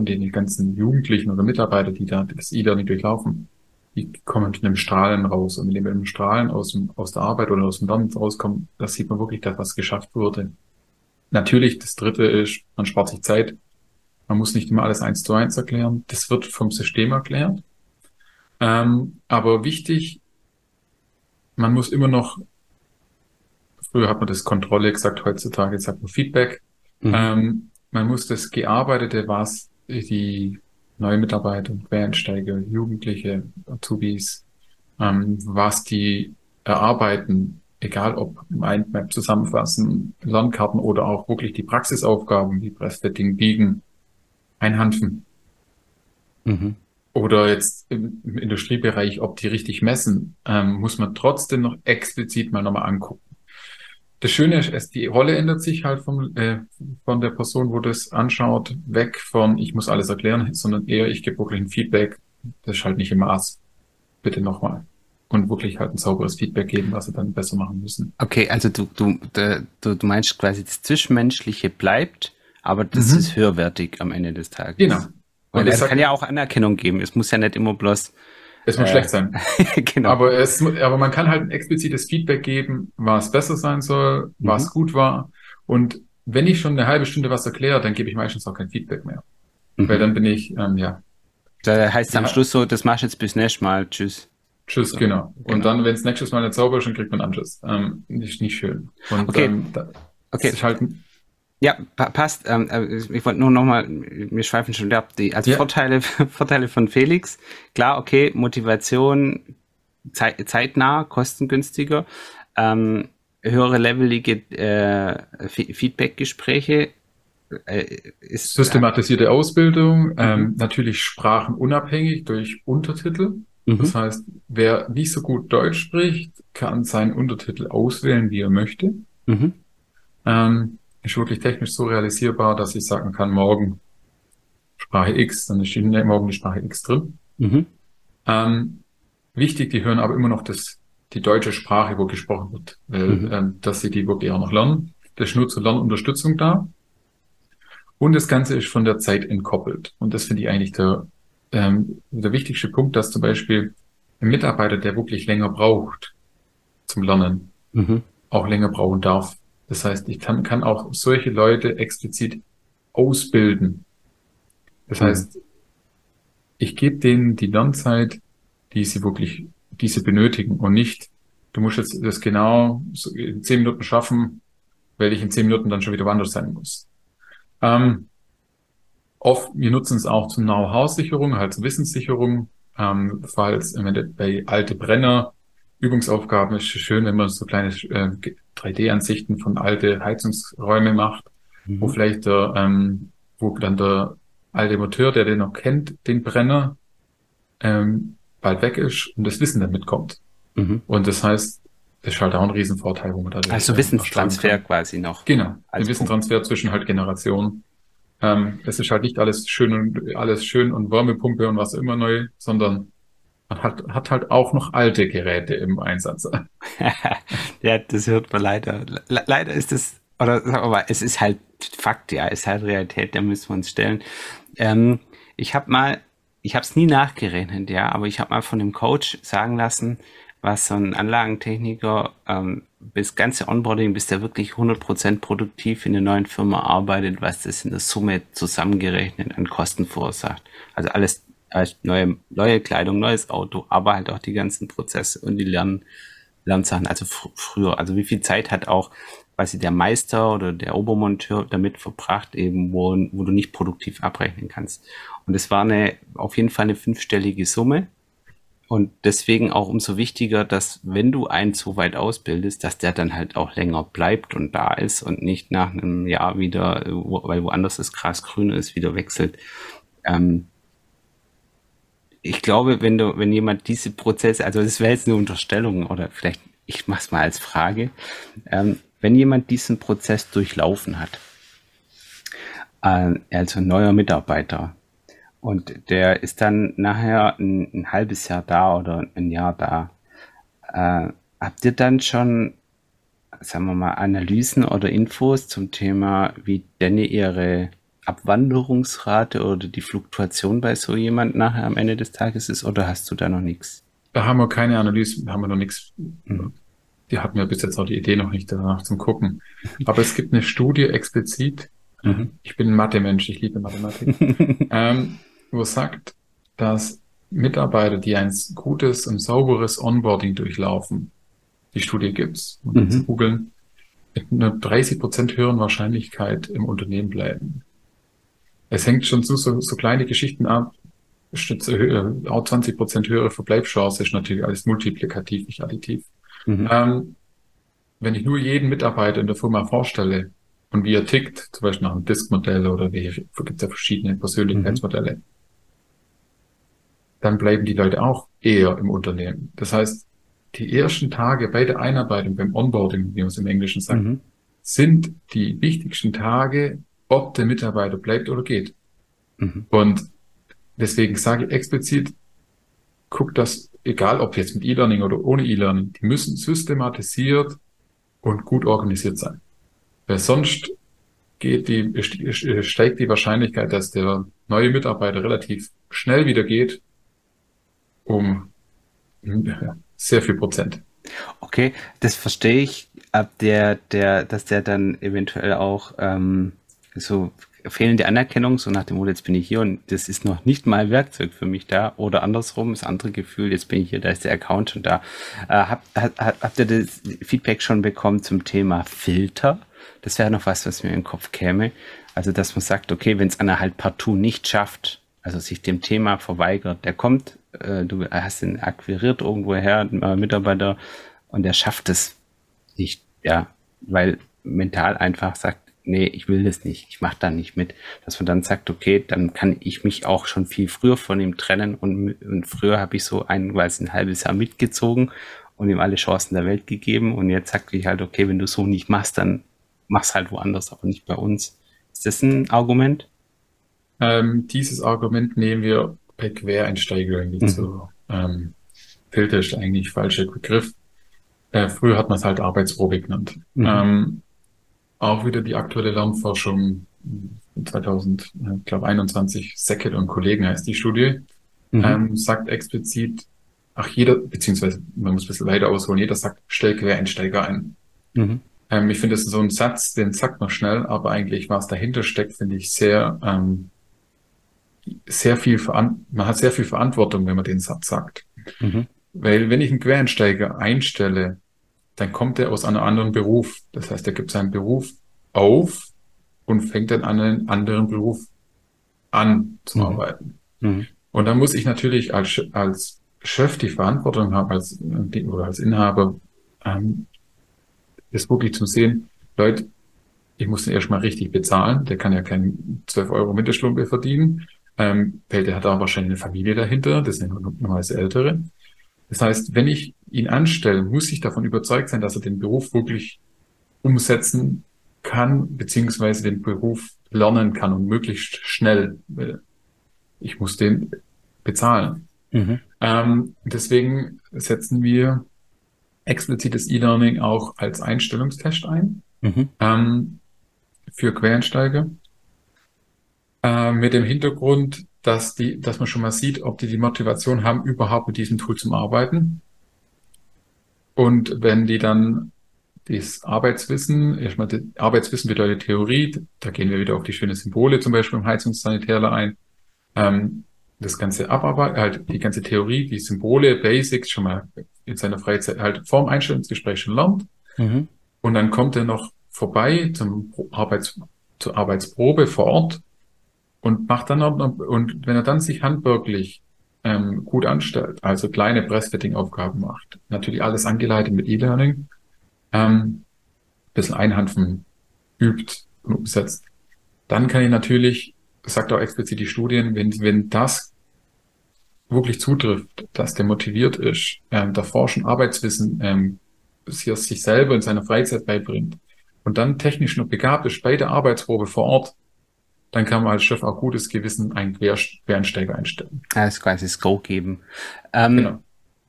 von den ganzen Jugendlichen oder Mitarbeiter, die da das E-Learning durchlaufen, die kommen mit einem Strahlen raus. Und wenn die mit einem Strahlen aus, dem, aus der Arbeit oder aus dem Land rauskommen, da sieht man wirklich, dass was geschafft wurde. Natürlich, das dritte ist, man spart sich Zeit. Man muss nicht immer alles eins zu eins erklären. Das wird vom System erklärt. Ähm, aber wichtig, man muss immer noch, früher hat man das Kontrolle gesagt, heutzutage sagt man Feedback. Mhm. Ähm, man muss das Gearbeitete, was die neue Mitarbeiter, Quereinsteiger, Jugendliche, Azubis, ähm, was die erarbeiten, egal ob Mindmap zusammenfassen, Lernkarten oder auch wirklich die Praxisaufgaben wie Breastfitting, Biegen, Einhanfen. Mhm. Oder jetzt im, im, Industriebereich, ob die richtig messen, ähm, muss man trotzdem noch explizit mal nochmal angucken. Das Schöne ist, die Rolle ändert sich halt vom, äh, von der Person, wo das anschaut, weg von ich muss alles erklären, sondern eher ich gebe wirklich ein Feedback. Das ist halt nicht im Maß. Bitte nochmal. Und wirklich halt ein sauberes Feedback geben, was sie dann besser machen müssen. Okay, also du, du, du, du meinst quasi, das Zwischenmenschliche bleibt, aber das mhm. ist höherwertig am Ende des Tages. Genau. Weil es kann ja auch Anerkennung geben. Es muss ja nicht immer bloß es muss äh, schlecht sein. *laughs* genau. Aber, es, aber man kann halt ein explizites Feedback geben, was besser sein soll, mhm. was gut war. Und wenn ich schon eine halbe Stunde was erkläre, dann gebe ich meistens auch kein Feedback mehr. Mhm. Weil dann bin ich, ähm, ja. Da heißt es am Schluss so, das machst du jetzt bis nächstes Mal. Tschüss. Tschüss, so, genau. Und genau. dann, wenn es nächstes Mal nicht sauber ist, dann kriegt man Anschiss. Ähm, ist nicht schön. Und okay. Ähm, da, okay. ist halt ja, pa passt. Ähm, äh, ich wollte nur nochmal, wir schweifen schon ab. Die, also ja. Vorteile, *laughs* Vorteile von Felix. Klar, okay, Motivation zeit, zeitnah, kostengünstiger, ähm, höhere levelige äh, Feedback-Gespräche. Äh, ist, Systematisierte Ausbildung, mhm. ähm, natürlich sprachenunabhängig durch Untertitel. Mhm. Das heißt, wer nicht so gut Deutsch spricht, kann seinen Untertitel auswählen, wie er möchte. Mhm. Ähm, ist wirklich technisch so realisierbar, dass ich sagen kann, morgen Sprache X, dann ist morgen die Sprache X drin. Mhm. Ähm, wichtig, die hören aber immer noch das, die deutsche Sprache, wo gesprochen wird, weil, mhm. ähm, dass sie die wirklich auch noch lernen. Das ist nur zur Lernunterstützung da. Und das Ganze ist von der Zeit entkoppelt. Und das finde ich eigentlich der, ähm, der wichtigste Punkt, dass zum Beispiel ein Mitarbeiter, der wirklich länger braucht zum Lernen, mhm. auch länger brauchen darf. Das heißt, ich kann, kann auch solche Leute explizit ausbilden. Das mhm. heißt, ich gebe denen die Lernzeit, die sie wirklich, die sie benötigen und nicht, du musst jetzt das genau in zehn Minuten schaffen, weil ich in zehn Minuten dann schon wieder woanders sein muss. Ähm, oft, wir nutzen es auch zum Know-how-Sicherung, halt zur Wissenssicherung, ähm, falls bei alte Brenner Übungsaufgaben ist schön, wenn man so kleine äh, 3D-Ansichten von alte Heizungsräume macht, mhm. wo vielleicht der, ähm, wo dann der alte Motor, der den noch kennt, den Brenner, ähm, bald weg ist und das Wissen dann mitkommt. Mhm. Und das heißt, das ist halt auch ein Riesenvorteil, wo man da Also Wissenstransfer quasi noch. Genau, ein Wissenstransfer zwischen halt Generationen. Ähm, es ist halt nicht alles schön und alles schön und Wärmepumpe und was immer neu, sondern hat, hat halt auch noch alte Geräte im Einsatz. *laughs* *laughs* ja, das hört man leider. Le leider ist es, oder sagen wir mal, es ist halt Fakt, ja, es ist halt Realität, da müssen wir uns stellen. Ähm, ich habe mal, ich habe es nie nachgerechnet, ja, aber ich habe mal von dem Coach sagen lassen, was so ein Anlagentechniker ähm, bis ganze Onboarding, bis der wirklich 100% produktiv in der neuen Firma arbeitet, was das in der Summe zusammengerechnet an Kosten verursacht. Also alles neue, neue Kleidung, neues Auto, aber halt auch die ganzen Prozesse und die Lern, Lernsachen, also fr früher, also wie viel Zeit hat auch quasi der Meister oder der Obermonteur damit verbracht, eben wo, wo du nicht produktiv abrechnen kannst. Und es war eine, auf jeden Fall eine fünfstellige Summe. Und deswegen auch umso wichtiger, dass wenn du einen so weit ausbildest, dass der dann halt auch länger bleibt und da ist und nicht nach einem Jahr wieder, weil woanders das Gras grüner ist, wieder wechselt. Ähm, ich glaube, wenn du, wenn jemand diese Prozesse, also das wäre jetzt eine Unterstellung oder vielleicht, ich mache es mal als Frage, ähm, wenn jemand diesen Prozess durchlaufen hat, äh, also ein neuer Mitarbeiter, und der ist dann nachher ein, ein halbes Jahr da oder ein Jahr da. Äh, habt ihr dann schon, sagen wir mal, Analysen oder Infos zum Thema, wie denn ihre Abwanderungsrate oder die Fluktuation bei so jemand nachher am Ende des Tages ist oder hast du da noch nichts? Da haben wir keine Analyse, da haben wir noch nichts. Mhm. Die hatten wir bis jetzt auch die Idee noch nicht danach zum Gucken. Aber es gibt eine Studie explizit. Mhm. Ich bin ein Mathe-Mensch, ich liebe Mathematik. *laughs* ähm, wo es sagt, dass Mitarbeiter, die ein gutes und sauberes Onboarding durchlaufen, die Studie gibt's, und mhm. googeln, mit einer 30 Prozent höheren Wahrscheinlichkeit im Unternehmen bleiben. Es hängt schon zu so, so kleine Geschichten ab. Stütze, äh, auch 20 Prozent höhere Verbleibschance ist natürlich alles multiplikativ, nicht additiv. Mhm. Ähm, wenn ich nur jeden Mitarbeiter in der Firma vorstelle und wie er tickt, zum Beispiel nach einem Disk-Modell oder wie gibt es ja verschiedene Persönlichkeitsmodelle, mhm dann bleiben die Leute auch eher im Unternehmen. Das heißt, die ersten Tage bei der Einarbeitung, beim Onboarding, wie man es im Englischen sagt, mhm. sind die wichtigsten Tage, ob der Mitarbeiter bleibt oder geht. Mhm. Und deswegen sage ich explizit, guck das, egal ob jetzt mit E-Learning oder ohne E-Learning, die müssen systematisiert und gut organisiert sein. Weil sonst geht die, steigt die Wahrscheinlichkeit, dass der neue Mitarbeiter relativ schnell wieder geht um sehr viel Prozent. Okay, das verstehe ich, ab der, der, dass der dann eventuell auch ähm, so fehlende Anerkennung, so nach dem Motto, jetzt bin ich hier und das ist noch nicht mal Werkzeug für mich da oder andersrum, das andere Gefühl, jetzt bin ich hier, da ist der Account schon da. Äh, habt, habt, habt ihr das Feedback schon bekommen zum Thema Filter? Das wäre noch was, was mir in den Kopf käme. Also, dass man sagt, okay, wenn es einer halt partout nicht schafft, also sich dem Thema verweigert, der kommt äh, du hast ihn akquiriert irgendwoher, äh, Mitarbeiter, und der schafft es nicht, ja, weil mental einfach sagt, nee, ich will das nicht, ich mache da nicht mit, dass man dann sagt, okay, dann kann ich mich auch schon viel früher von ihm trennen und, und früher habe ich so ein, weil ein halbes Jahr mitgezogen und ihm alle Chancen der Welt gegeben und jetzt sagt ich halt, okay, wenn du so nicht machst, dann mach's halt woanders, aber nicht bei uns. Ist das ein Argument? Ähm, dieses Argument nehmen wir bei Quereinsteiger irgendwie mhm. zu ähm, Filter ist eigentlich falscher Begriff. Äh, früher hat man es halt Arbeitsprobe genannt. Mhm. Ähm, auch wieder die aktuelle Lernforschung 2000, ich glaube 21, Sackett und Kollegen heißt die Studie, mhm. ähm, sagt explizit, ach jeder, beziehungsweise man muss ein bisschen weiter ausholen, jeder sagt, stell Quereinsteiger ein. Mhm. Ähm, ich finde, das ist so ein Satz, den sagt man schnell, aber eigentlich, was dahinter steckt, finde ich sehr ähm, sehr viel, man hat sehr viel Verantwortung, wenn man den Satz sagt. Mhm. Weil wenn ich einen Quereinsteiger einstelle, dann kommt er aus einem anderen Beruf. Das heißt, er gibt seinen Beruf auf und fängt dann an einen anderen Beruf an zu mhm. arbeiten. Mhm. Und dann muss ich natürlich als, als Chef die Verantwortung haben, als, oder als Inhaber, ähm, das wirklich zu sehen, Leute, ich muss den erstmal richtig bezahlen. Der kann ja keinen 12 Euro mehr verdienen. Ähm, der hat auch wahrscheinlich eine Familie dahinter, das sind normalerweise Ältere. Das heißt, wenn ich ihn anstelle, muss ich davon überzeugt sein, dass er den Beruf wirklich umsetzen kann, beziehungsweise den Beruf lernen kann und möglichst schnell. Ich muss den bezahlen. Mhm. Ähm, deswegen setzen wir explizites E-Learning auch als Einstellungstest ein mhm. ähm, für Quereinsteiger äh, mit dem Hintergrund, dass die, dass man schon mal sieht, ob die die Motivation haben, überhaupt mit diesem Tool zu arbeiten. Und wenn die dann das Arbeitswissen, erstmal das Arbeitswissen bedeutet Theorie, da gehen wir wieder auf die schönen Symbole, zum Beispiel im Heizungssanitärler ein. Ähm, das ganze Abarbeiten, halt die ganze Theorie, die Symbole, Basics schon mal in seiner Freizeit halt vorm Einstellungsgespräch schon lernt. Mhm. Und dann kommt er noch vorbei zum Arbeits, zur Arbeitsprobe vor Ort und macht dann und wenn er dann sich handwerklich ähm, gut anstellt, also kleine Breastfitting-Aufgaben macht, natürlich alles angeleitet mit E-Learning, ähm, bisschen Einhandfen übt und umsetzt, dann kann ich natürlich, sagt auch explizit die Studien, wenn, wenn das wirklich zutrifft, dass der motiviert ist, ähm, davor schon Arbeitswissen ähm, sich selber in seiner Freizeit beibringt und dann technisch noch begabt ist bei der Arbeitsprobe vor Ort, dann kann man als Chef auch gutes Gewissen einen Quereinsteiger einstellen. Das quasi das Go geben. Ähm, genau.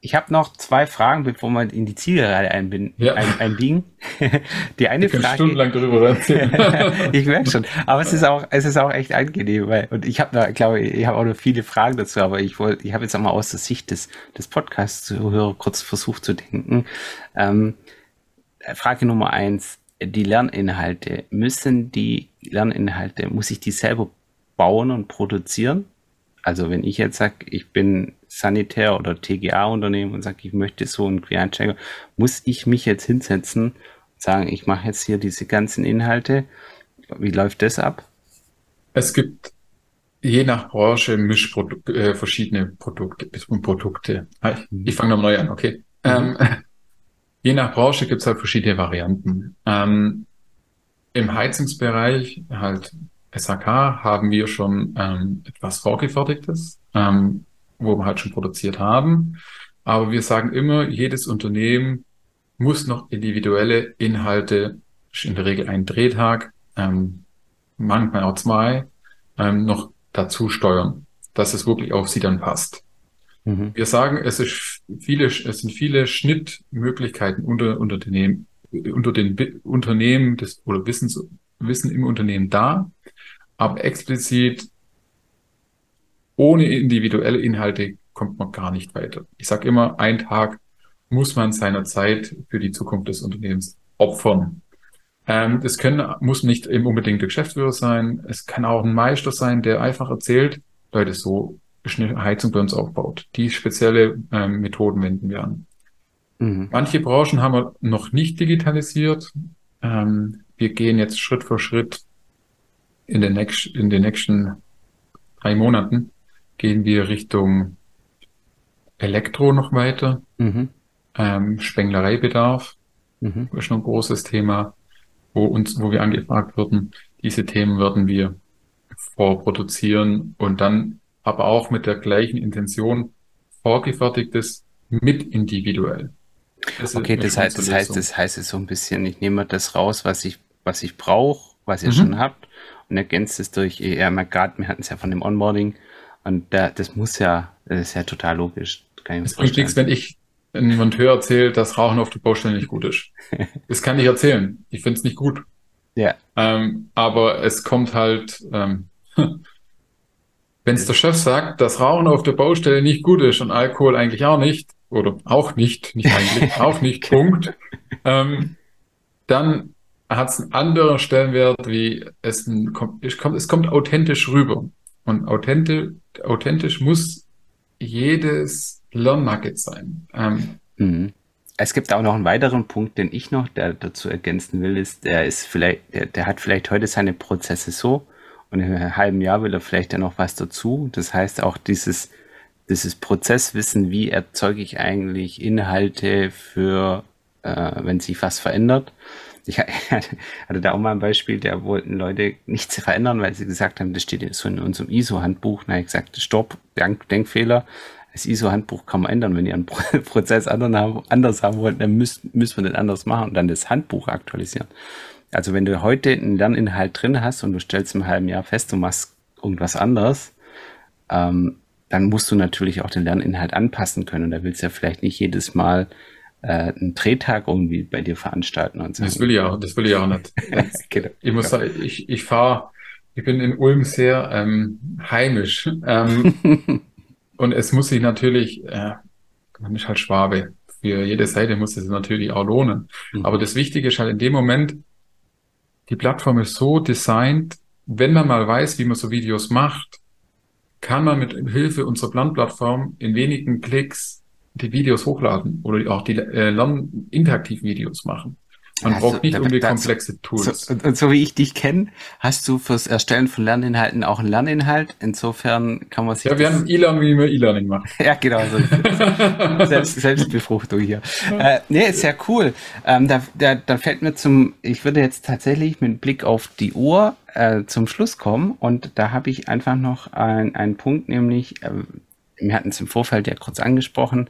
Ich habe noch zwei Fragen, bevor wir in die Zielgerade einbinden, ja. ein, einbiegen. *laughs* Die eine ich Frage. stundenlang darüber erzählen. *laughs* ich merke schon. Aber es ist auch, es ist auch echt angenehm, weil, und ich habe da, glaube ich, ich habe auch noch viele Fragen dazu, aber ich wollte, ich habe jetzt auch mal aus der Sicht des, des Podcasts-Zuhörer kurz versucht zu denken. Ähm, Frage Nummer eins die Lerninhalte, müssen die Lerninhalte, muss ich die selber bauen und produzieren? Also wenn ich jetzt sage, ich bin Sanitär- oder TGA-Unternehmen und sage, ich möchte so einen Quereinsteiger, muss ich mich jetzt hinsetzen und sagen, ich mache jetzt hier diese ganzen Inhalte. Wie läuft das ab? Es gibt je nach Branche Mischprodukte, äh, verschiedene Produkte und Produkte. Ich, ich fange nochmal neu an, okay. Mhm. Ähm, *laughs* Je nach Branche gibt es halt verschiedene Varianten. Ähm, Im Heizungsbereich, halt SAK, haben wir schon ähm, etwas Vorgefertigtes, ähm, wo wir halt schon produziert haben. Aber wir sagen immer, jedes Unternehmen muss noch individuelle Inhalte, in der Regel einen Drehtag, ähm, manchmal auch zwei, ähm, noch dazu steuern, dass es wirklich auf sie dann passt. Mhm. Wir sagen, es ist viele, es sind viele Schnittmöglichkeiten unter, unter den, unter den Unternehmen des, oder Wissens, Wissen im Unternehmen da, aber explizit ohne individuelle Inhalte kommt man gar nicht weiter. Ich sage immer, ein Tag muss man seiner Zeit für die Zukunft des Unternehmens opfern. Ähm, das können, muss nicht unbedingt der Geschäftsführer sein. Es kann auch ein Meister sein, der einfach erzählt, Leute, so eine Heizung bei uns aufbaut. Die spezielle ähm, Methoden wenden wir an. Mhm. Manche Branchen haben wir noch nicht digitalisiert. Ähm, wir gehen jetzt Schritt für Schritt in den, next, in den nächsten drei Monaten gehen wir Richtung Elektro noch weiter. Mhm. Ähm, Spenglereibedarf mhm. ist noch ein großes Thema, wo uns, wo wir angefragt wurden. Diese Themen werden wir vorproduzieren und dann aber auch mit der gleichen Intention vorgefertigtes mit individuell. Das okay, das heißt, das heißt, das heißt es so ein bisschen, ich nehme das raus, was ich, was ich brauche, was ihr mhm. schon habt und ergänzt es durch, ja, gerade, wir hatten es ja von dem Onboarding und da, das muss ja, das ist ja total logisch. Kann es bringt nichts, wenn ich ein Monteur erzählt, dass Rauchen auf der Baustelle nicht gut ist. *laughs* das kann ich erzählen. Ich finde es nicht gut. Ja. Ähm, aber es kommt halt, ähm, *laughs* Wenn es der Chef sagt, dass Rauchen auf der Baustelle nicht gut ist und Alkohol eigentlich auch nicht, oder auch nicht, nicht eigentlich, *laughs* auch nicht, Punkt, ähm, dann hat es einen anderen Stellenwert, wie es, ein, es, kommt, es kommt authentisch rüber. Und authentisch, authentisch muss jedes Lernmarket sein. Ähm, mhm. Es gibt auch noch einen weiteren Punkt, den ich noch dazu ergänzen will, ist, der ist vielleicht, der, der hat vielleicht heute seine Prozesse so, und in einem halben Jahr will er vielleicht dann noch was dazu. Das heißt auch dieses, dieses Prozesswissen, wie erzeuge ich eigentlich Inhalte für, äh, wenn sich was verändert. Ich *laughs* hatte da auch mal ein Beispiel, da wollten Leute nichts verändern, weil sie gesagt haben, das steht so in unserem ISO-Handbuch. Na, ich gesagt, stopp, Denk Denkfehler. Das ISO-Handbuch kann man ändern. Wenn ihr einen *laughs* Prozess anders haben wollt, dann müssen wir den anders machen und dann das Handbuch aktualisieren. Also wenn du heute einen Lerninhalt drin hast und du stellst im halben Jahr fest, du machst irgendwas anderes, ähm, dann musst du natürlich auch den Lerninhalt anpassen können. Und da willst du ja vielleicht nicht jedes Mal äh, einen Drehtag irgendwie bei dir veranstalten und sagen. Das will ich auch, das will ich auch nicht. *laughs* genau. Ich muss sagen, ich, ich fahre, ich bin in Ulm sehr ähm, heimisch. Ähm, *laughs* und es muss sich natürlich, äh, man ist halt Schwabe. Für jede Seite muss es natürlich auch lohnen. Mhm. Aber das Wichtige ist halt in dem Moment, die Plattform ist so designt, wenn man mal weiß, wie man so Videos macht, kann man mit Hilfe unserer Lernplattform in wenigen Klicks die Videos hochladen oder auch die äh, Lern interaktiv Videos machen. Man hast braucht nicht die komplexe Tools. So, und so wie ich dich kenne, hast du fürs Erstellen von Lerninhalten auch einen Lerninhalt. Insofern kann man sich. Ja, wir haben E-Learning, wie wir E-Learning machen. *laughs* ja, genau. So *laughs* Selbst, Selbstbefruchtung hier. Äh, nee, ist ja cool. Ähm, da, da, da fällt mir zum, ich würde jetzt tatsächlich mit Blick auf die Uhr äh, zum Schluss kommen und da habe ich einfach noch einen Punkt, nämlich, äh, wir hatten es im Vorfeld ja kurz angesprochen,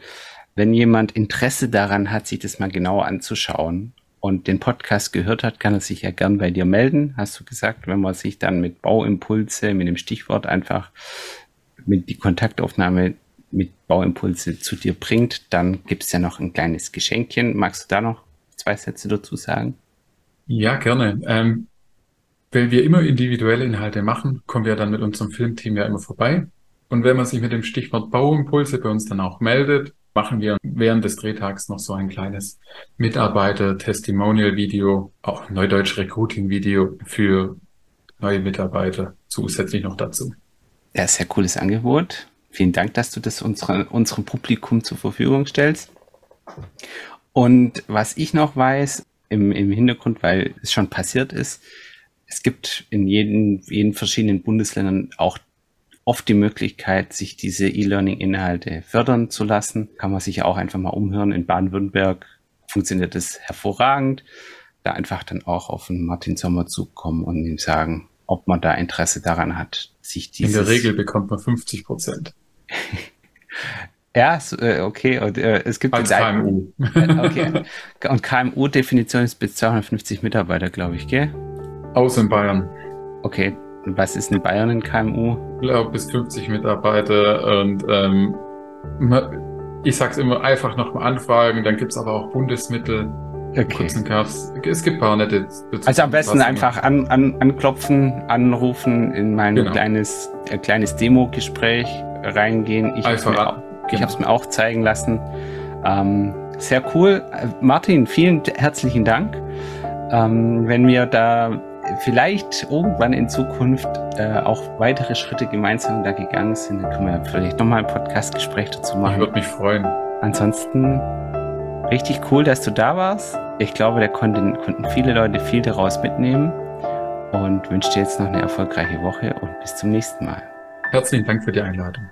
wenn jemand Interesse daran hat, sich das mal genauer anzuschauen und den Podcast gehört hat, kann er sich ja gern bei dir melden, hast du gesagt, wenn man sich dann mit Bauimpulse, mit dem Stichwort einfach mit die Kontaktaufnahme mit Bauimpulse zu dir bringt, dann gibt es ja noch ein kleines Geschenkchen. Magst du da noch zwei Sätze dazu sagen? Ja, gerne. Ähm, weil wir immer individuelle Inhalte machen, kommen wir dann mit unserem Filmteam ja immer vorbei. Und wenn man sich mit dem Stichwort Bauimpulse bei uns dann auch meldet, machen wir während des Drehtags noch so ein kleines Mitarbeiter-Testimonial-Video, auch Neudeutsch Recruiting-Video für neue Mitarbeiter zusätzlich noch dazu. Ja, sehr cooles Angebot. Vielen Dank, dass du das unsere, unserem Publikum zur Verfügung stellst. Und was ich noch weiß im, im Hintergrund, weil es schon passiert ist, es gibt in jeden, jeden verschiedenen Bundesländern auch oft die Möglichkeit, sich diese E-Learning-Inhalte fördern zu lassen. Kann man sich auch einfach mal umhören. In Baden-Württemberg funktioniert das hervorragend. Da einfach dann auch auf den Martin Sommer zukommen und ihm sagen, ob man da Interesse daran hat, sich dieses... In der Regel bekommt man 50 Prozent. *laughs* ja, äh, okay. Und äh, es gibt Als KMU. *laughs* okay. Und KMU-Definition ist bis 250 Mitarbeiter, glaube ich, gell? Aus in Bayern. Okay, was ist in Bayern ein KMU? Ich glaube bis 50 Mitarbeiter und ähm, ich sag's immer, einfach nochmal anfragen, dann gibt's aber auch Bundesmittel. Okay. Es gibt ein paar nette. Also am besten einfach an, an, anklopfen, anrufen, in mein genau. kleines, äh, kleines Demo-Gespräch reingehen. Ich habe es mir, genau. mir, auch zeigen lassen. Ähm, sehr cool. Äh, Martin, vielen herzlichen Dank. Ähm, wenn wir da vielleicht irgendwann in Zukunft äh, auch weitere Schritte gemeinsam da gegangen sind, dann können wir vielleicht nochmal ein Podcastgespräch dazu machen. Ich würde mich freuen. Ansonsten richtig cool, dass du da warst. Ich glaube, da konnten, konnten viele Leute viel daraus mitnehmen und wünsche dir jetzt noch eine erfolgreiche Woche und bis zum nächsten Mal. Herzlichen Dank für die Einladung.